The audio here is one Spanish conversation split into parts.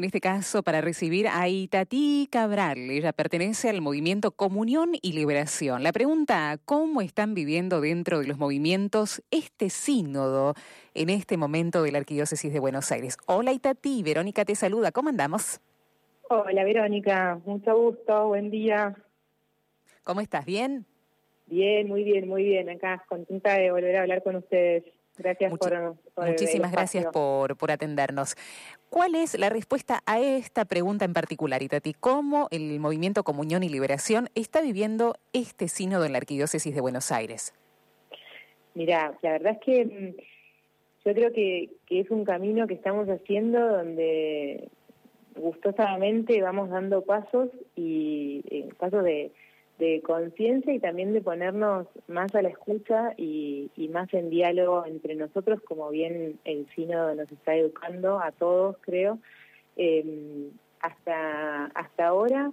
En este caso, para recibir a Itatí Cabral, ella pertenece al movimiento Comunión y Liberación. La pregunta, ¿cómo están viviendo dentro de los movimientos este sínodo en este momento de la Arquidiócesis de Buenos Aires? Hola Itatí, Verónica te saluda, ¿cómo andamos? Hola Verónica, mucho gusto, buen día. ¿Cómo estás? ¿Bien? Bien, muy bien, muy bien. Acá contenta de volver a hablar con ustedes. Gracias por, Muchísimas gracias por, por atendernos. ¿Cuál es la respuesta a esta pregunta en particular, Itati? ¿Cómo el movimiento Comunión y Liberación está viviendo este sínodo en la Arquidiócesis de Buenos Aires? Mira, la verdad es que mm, yo creo que, que es un camino que estamos haciendo donde gustosamente vamos dando pasos y eh, pasos de de conciencia y también de ponernos más a la escucha y, más en diálogo entre nosotros, como bien el sínodo nos está educando a todos, creo. Eh, hasta, hasta ahora,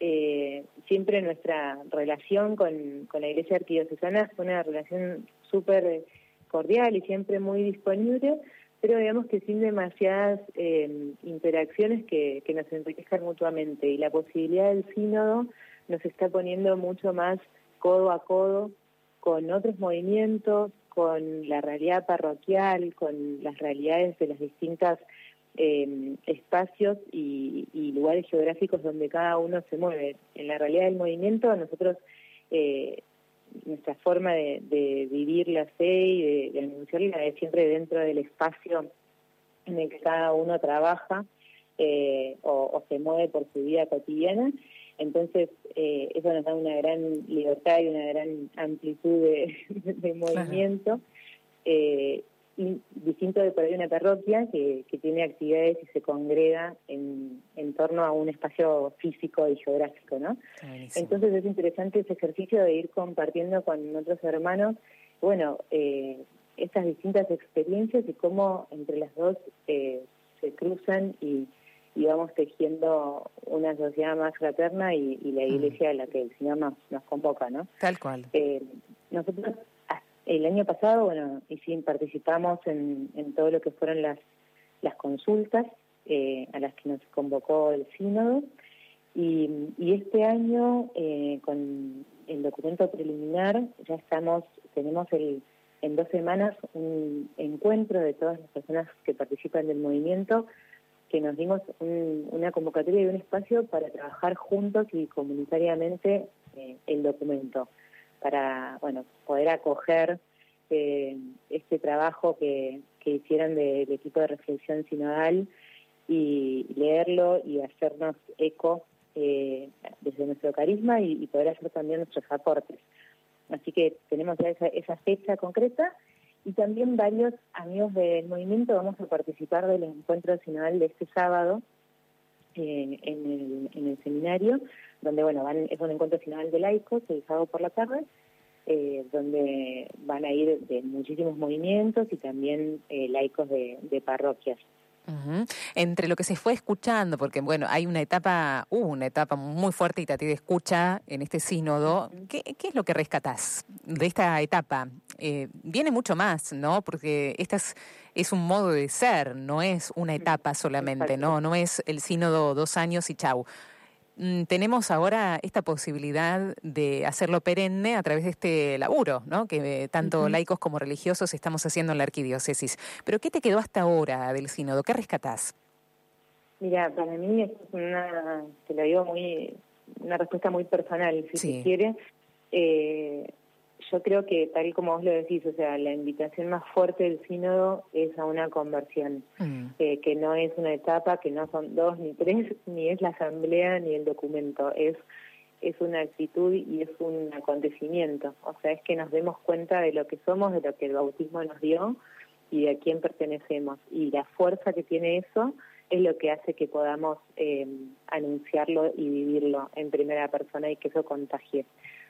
eh, siempre nuestra relación con, con la Iglesia Arquidiocesana fue una relación súper cordial y siempre muy disponible, pero digamos que sin demasiadas eh, interacciones que, que nos enriquezcan mutuamente. Y la posibilidad del sínodo nos está poniendo mucho más codo a codo con otros movimientos, con la realidad parroquial, con las realidades de los distintos eh, espacios y, lugares geográficos donde cada uno se mueve. En la realidad del movimiento, nosotros, eh, nuestra forma de, vivir la fe y de, de anunciarla es siempre dentro del espacio en el que cada uno trabaja eh, o se mueve por su vida cotidiana entonces, eh, eso nos da una gran libertad y una gran amplitud de, movimiento. Eh, distinto de por ahí una parroquia que, tiene actividades y se congrega en, en torno a un espacio físico y geográfico, ¿no? Entonces es interesante ese ejercicio de ir compartiendo con otros hermanos, bueno, eh, estas distintas experiencias y cómo entre las dos eh, se cruzan y y vamos tejiendo una sociedad más fraterna y, la iglesia a la que el Señor nos, nos convoca, ¿no? Tal cual. Eh, nosotros el año pasado, bueno, y sí participamos en, en todo lo que fueron las, las consultas eh, a las que nos convocó el sínodo y, y este año eh, con el documento preliminar ya estamos, tenemos el en dos semanas un encuentro de todas las personas que participan del movimiento que nos dimos una convocatoria y un espacio para trabajar juntos y comunitariamente eh, el documento, para bueno poder acoger eh, este trabajo que, que hicieron del equipo de reflexión sinodal y leerlo y hacernos eco eh, desde nuestro carisma y, poder hacer también nuestros aportes. Así que tenemos ya esa fecha concreta y también varios amigos del movimiento vamos a participar del encuentro sinodal de este sábado eh, en, el, seminario, donde bueno es un encuentro sinodal de laicos el sábado por la tarde, eh, donde van a ir de muchísimos movimientos y también eh, laicos de parroquias. Entre lo que se fue escuchando, porque bueno, hay una etapa, una etapa muy fuerte y te de escucha en este sínodo, ¿Qué, ¿qué, es lo que rescatás de esta etapa? Eh, viene mucho más, ¿no? Porque esta es, es, un modo de ser, no es una etapa solamente, ¿no? No es el sínodo dos años y chau. Mm, tenemos ahora esta posibilidad de hacerlo perenne a través de este laburo, ¿no? que tanto laicos como religiosos estamos haciendo en la arquidiócesis. Pero ¿qué te quedó hasta ahora del sínodo? ¿Qué rescatás? Mira, para mí es una, te lo digo muy, una respuesta muy personal, si se quiere. Eh, yo creo que tal como vos lo decís, o sea, la invitación más fuerte del sínodo es a una conversión, mm. eh, que no es una etapa, que no son dos ni tres, ni es la asamblea ni el documento, es es una actitud y es un acontecimiento, o sea, es que nos demos cuenta de lo que somos, de lo que el bautismo nos dio y de a quién pertenecemos. Y la fuerza que tiene eso es lo que hace que podamos eh, anunciarlo y vivirlo en primera persona y que eso contagie.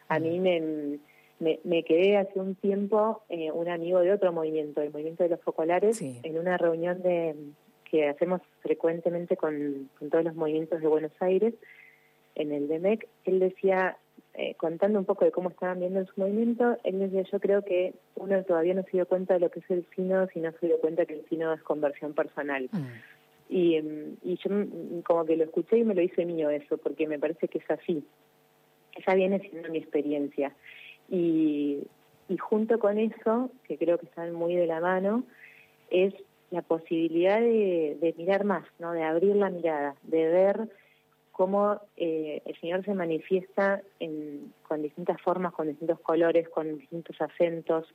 A mí mm. Me me, quedé hace un tiempo eh, un amigo de otro movimiento, el movimiento de los focolares, en una reunión de que hacemos frecuentemente con, todos los movimientos de Buenos Aires, en el DEMEC, él decía, eh, contando un poco de cómo estaban viendo en su movimiento, él decía, yo creo que uno todavía no se dio cuenta de lo que es el sínodo si no se dio cuenta que el sínodo es conversión personal. Mm. Y, em, y yo como que lo escuché y me lo hice mío eso, porque me parece que es así. Esa viene siendo mi experiencia. Y, junto con eso, que creo que están muy de la mano, es la posibilidad de, mirar más, ¿no? de abrir la mirada, de ver cómo eh, el Señor se manifiesta con distintas formas, con distintos colores, con distintos acentos,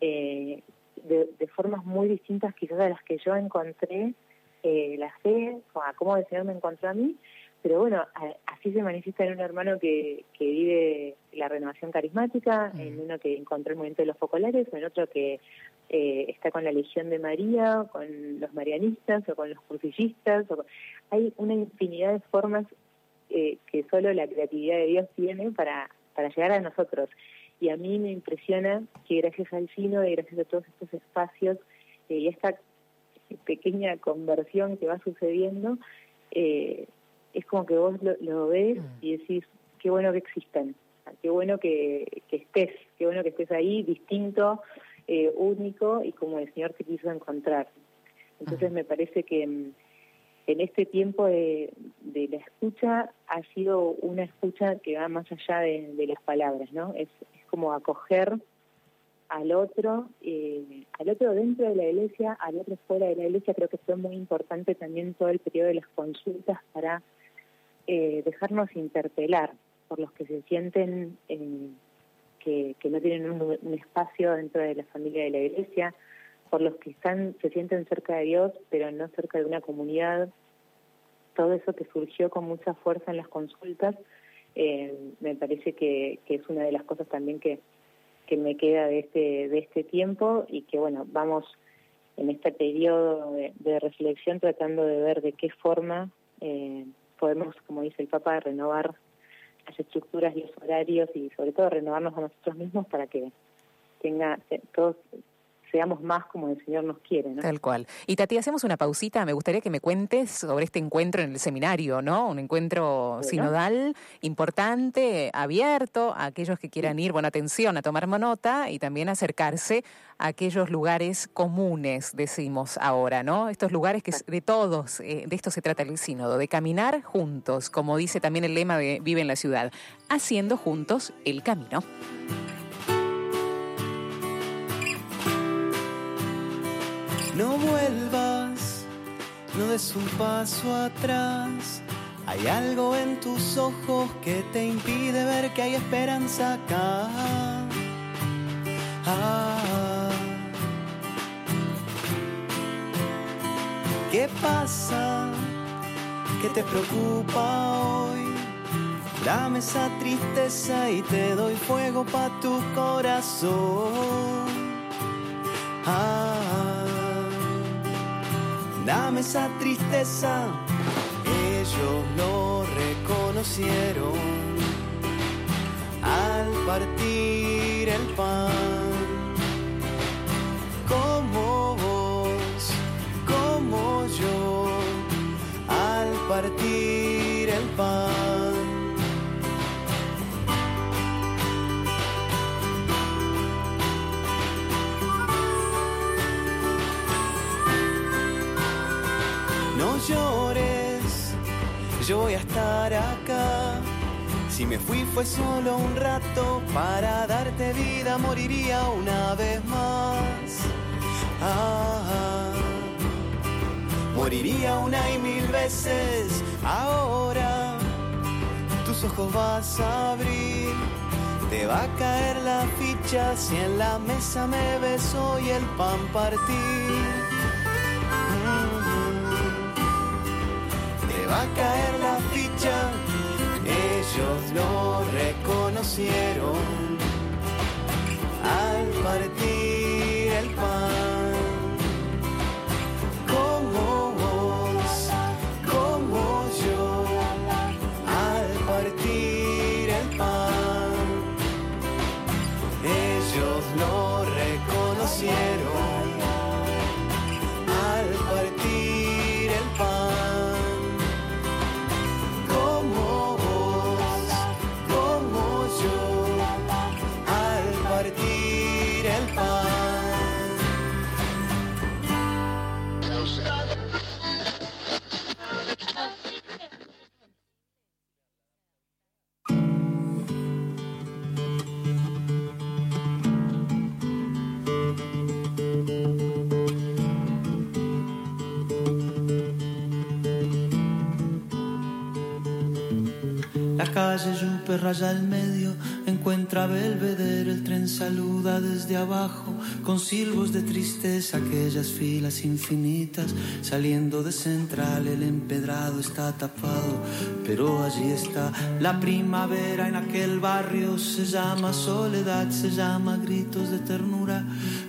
eh, de, formas muy distintas quizás a las que yo encontré eh, la fe, a cómo el Señor me encontró a mí, pero bueno, así se manifiesta en un hermano que, que vive la renovación carismática, en uno que encontró el movimiento de los focolares, en otro que eh, está con la Legión de María, con los marianistas o con los crucillistas. Hay una infinidad de formas eh, que solo la creatividad de Dios tiene para, para llegar a nosotros. Y a mí me impresiona que gracias al sino y gracias a todos estos espacios eh, y esta pequeña conversión que va sucediendo, eh, es como que vos lo, ves mm. y decís, qué bueno que existan, qué bueno que, estés, qué bueno que estés ahí, distinto, eh, único y como el Señor te quiso encontrar. Entonces me parece que mm, en este tiempo de, la escucha ha sido una escucha que va más allá de, las palabras, ¿no? Es, como acoger al otro, eh, al otro dentro de la iglesia, al otro fuera de la iglesia. Creo que fue muy importante también todo el periodo de las consultas para eh, dejarnos interpelar por los que se sienten eh, que, no tienen un, espacio dentro de la familia de la iglesia, por los que están se sienten cerca de Dios pero no cerca de una comunidad. Todo eso que surgió con mucha fuerza en las consultas, eh, me parece que, es una de las cosas también que, que me queda de este, de este tiempo y que bueno, vamos en este periodo de, reflexión tratando de ver de qué forma podemos, como dice el Papa, renovar las estructuras y los horarios y sobre todo renovarnos a nosotros mismos para que tenga todos seamos más como el Señor nos quiere. ¿no? Tal cual. Y Tati, hacemos una pausita. Me gustaría que me cuentes sobre este encuentro en el seminario, ¿no? Un encuentro sinodal importante, abierto a aquellos que quieran ir, buena atención, a tomar nota y también acercarse a aquellos lugares comunes, decimos ahora, ¿no? Estos lugares que de todos, eh, de esto se trata el sínodo, de caminar juntos, como dice también el lema de Vive en la Ciudad, haciendo juntos el camino. No vuelvas, no des un paso atrás. Hay algo en tus ojos que te impide ver que hay esperanza acá. Ah. ¿Qué pasa? ¿Qué te preocupa hoy? Dame esa tristeza y te doy fuego pa' tu corazón. Esa tristeza, ellos lo reconocieron al partir el pan. Como vos, como yo, al partir el pan. Llores, yo voy a estar acá. Si me fui fue solo un rato, para darte vida moriría una vez más. Ah, moriría una y mil veces ahora. Tus ojos vas a abrir, te va a caer la ficha si en la mesa me ves hoy el pan partir. Va a caer la ficha. Ellos lo reconocieron al partir Calle Yupe raya al medio, encuentra Belvedere, el tren saluda desde abajo, con silbos de tristeza, aquellas filas infinitas, saliendo de central, el empedrado está tapado, pero allí está la primavera en aquel barrio, se llama soledad, se llama gritos de ternura,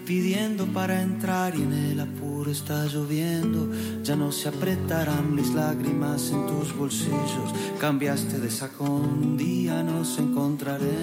pidiendo para entrar y en el apuro está lloviendo, ya no se apretarán mis lágrimas en tus bolsillos, cambiaste de saco un día nos encontraremos,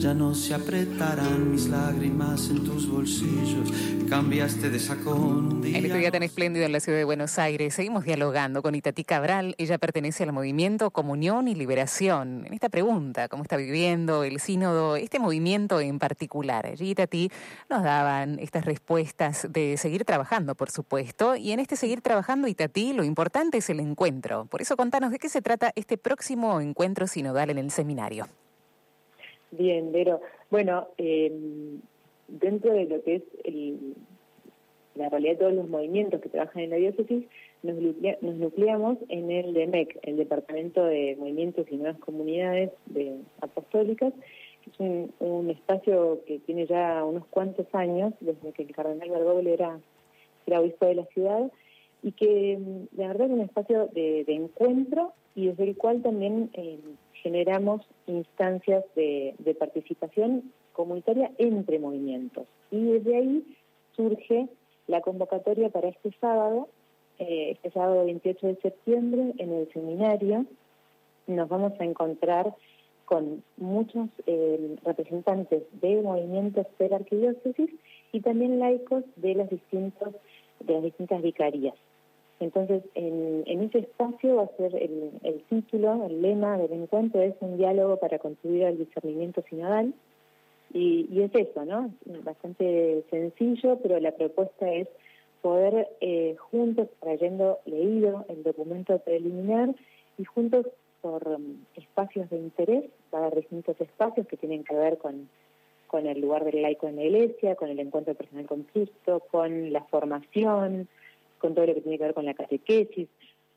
ya no se apretarán mis lágrimas en tus bolsillos, cambiaste de sacón. En este día tan espléndido en la ciudad de Buenos Aires, seguimos dialogando con Itatí Cabral. Ella pertenece al movimiento Comunión y Liberación. En esta pregunta, ¿cómo está viviendo el sínodo, este movimiento en particular? Allí Itatí nos daban estas respuestas de seguir trabajando, por supuesto. Y en este seguir trabajando, Itatí, lo importante es el encuentro. Por eso contanos de qué se trata este próximo encuentro sinodal en el seminario. Bien, Vero. Bueno, eh, dentro de lo que es la realidad de todos los movimientos que trabajan en la diócesis, nos, nucleamos en el DEMEC, el Departamento de Movimientos y Nuevas Comunidades de Apostólicas, que es un, espacio que tiene ya unos cuantos años, desde que el cardenal Bergoglio era, era obispo de la ciudad, y que la verdad es un espacio de, encuentro y desde el cual también eh, generamos instancias de participación comunitaria entre movimientos. Y desde ahí surge la convocatoria para este sábado, eh, este sábado 28 de septiembre, en el seminario. Nos vamos a encontrar con muchos eh, representantes de movimientos de la arquidiócesis y también laicos de las de las distintas vicarías. Entonces, en, ese espacio va a ser el, título, el lema del encuentro es un diálogo para contribuir al discernimiento sinodal. Y, es eso, ¿no? Bastante sencillo, pero la propuesta es poder eh, juntos, trayendo leído el documento preliminar y juntos por um, espacios de interés, va a haber distintos espacios que tienen que ver con, con el lugar del laico en la iglesia, con el encuentro personal con Cristo, con la formación, con todo lo que tiene que ver con la catequesis,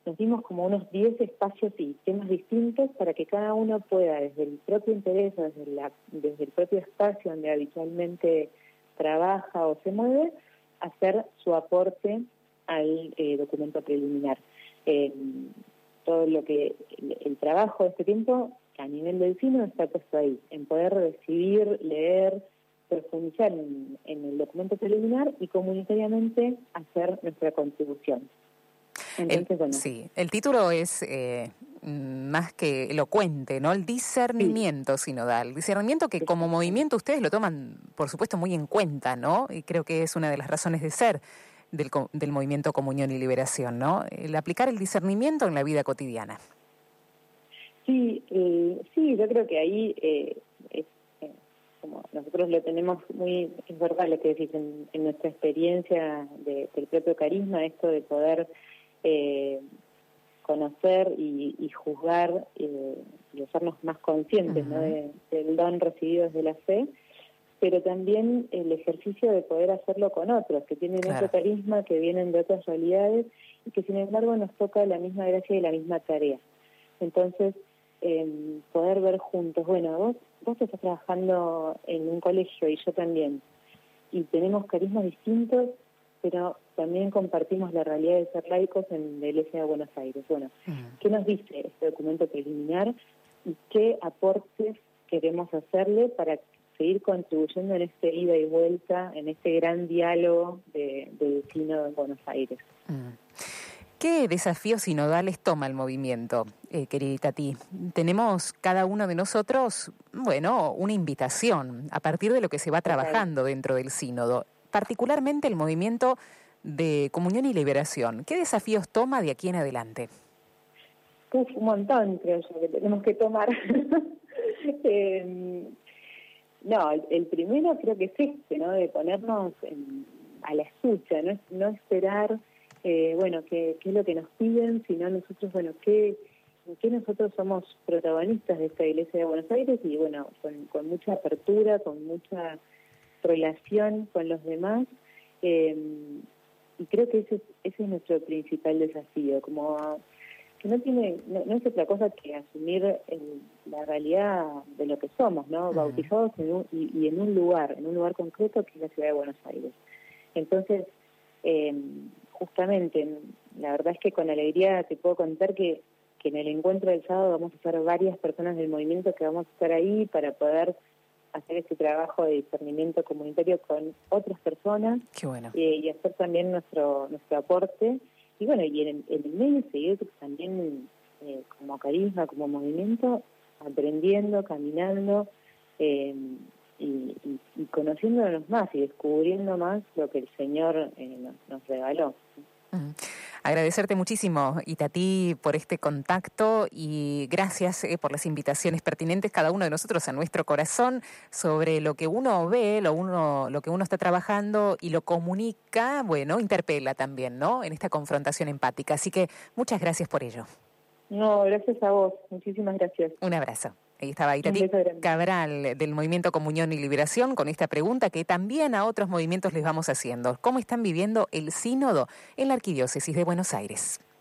nos dimos como unos 10 espacios y temas distintos para que cada uno pueda, desde el propio interés, desde, el propio espacio donde habitualmente trabaja o se mueve, hacer su aporte al eh, documento preliminar. Eh, todo lo que el, trabajo de este tiempo a nivel del cine está puesto ahí, en poder recibir, leer, profundizar en el documento preliminar y comunitariamente hacer nuestra contribución el, Sí, el título es eh, más que elocuente, ¿no? El discernimiento sinodal. Discernimiento que como movimiento ustedes lo toman, por supuesto, muy en cuenta, ¿no? Y creo que es una de las razones de ser del, del movimiento Comunión y Liberación, ¿no? El aplicar el discernimiento en la vida cotidiana. Sí, eh, sí, yo creo que ahí eh, como nosotros lo tenemos muy, es verdad lo que decís, en, nuestra experiencia del propio carisma, esto de poder eh, conocer y, juzgar eh, y hacernos más conscientes del don recibido desde la fe, pero también el ejercicio de poder hacerlo con otros, que tienen otro carisma, que vienen de otras realidades y que sin embargo nos toca la misma gracia y la misma tarea. Entonces, em, poder ver juntos, bueno, vos, vos estás trabajando en un colegio y yo también, y tenemos carismas distintos, pero también compartimos la realidad de ser laicos en la Iglesia de Buenos Aires. Bueno. ¿qué nos dice este documento preliminar y qué aportes queremos hacerle para seguir contribuyendo en este ida y vuelta, en este gran diálogo de, de de Buenos Aires. ¿Qué desafíos sinodales toma el movimiento, eh, querida Tati? Tenemos cada uno de nosotros, bueno, una invitación a partir de lo que se va trabajando dentro del sínodo, particularmente el movimiento de comunión y liberación. ¿Qué desafíos toma de aquí en adelante? un montón, creo yo, que tenemos que tomar. Em, no, el, primero creo que es este, ¿no? De ponernos a la escucha, no, no esperar, eh, bueno, qué, qué es lo que nos piden, sino nosotros, bueno, qué, qué nosotros somos protagonistas de esta iglesia de Buenos Aires y, bueno, con, mucha apertura, con mucha relación con los demás. Em, y creo que ese, ese es nuestro principal desafío, como no tiene no, es otra cosa que asumir la realidad de lo que somos, ¿no? Bautizados en y, en un lugar, en un lugar concreto que es la ciudad de Buenos Aires. Entonces, eh, justamente, la verdad es que con alegría te puedo contar que, que en el encuentro del sábado vamos a estar varias personas del movimiento que vamos a estar ahí para poder hacer este trabajo de discernimiento comunitario con otras personas eh, y hacer también nuestro nuestro aporte y bueno, y en, el medio seguir también eh, como carisma, como movimiento, aprendiendo, caminando eh, y, conociéndonos más y descubriendo más lo que el Señor eh, nos, regaló. Agradecerte muchísimo, Itatí, por este contacto y gracias por las invitaciones pertinentes, cada uno de nosotros a nuestro corazón, sobre lo que uno ve, lo, uno, lo que uno está trabajando y lo comunica, bueno, interpela también, ¿no? En esta confrontación empática. Así que muchas gracias por ello. No, gracias a vos. Muchísimas gracias. Un abrazo. Ahí estaba Itatí Cabral del Movimiento Comunión y Liberación con esta pregunta que también a otros movimientos les vamos haciendo. ¿Cómo están viviendo el sínodo en la Arquidiócesis de Buenos Aires?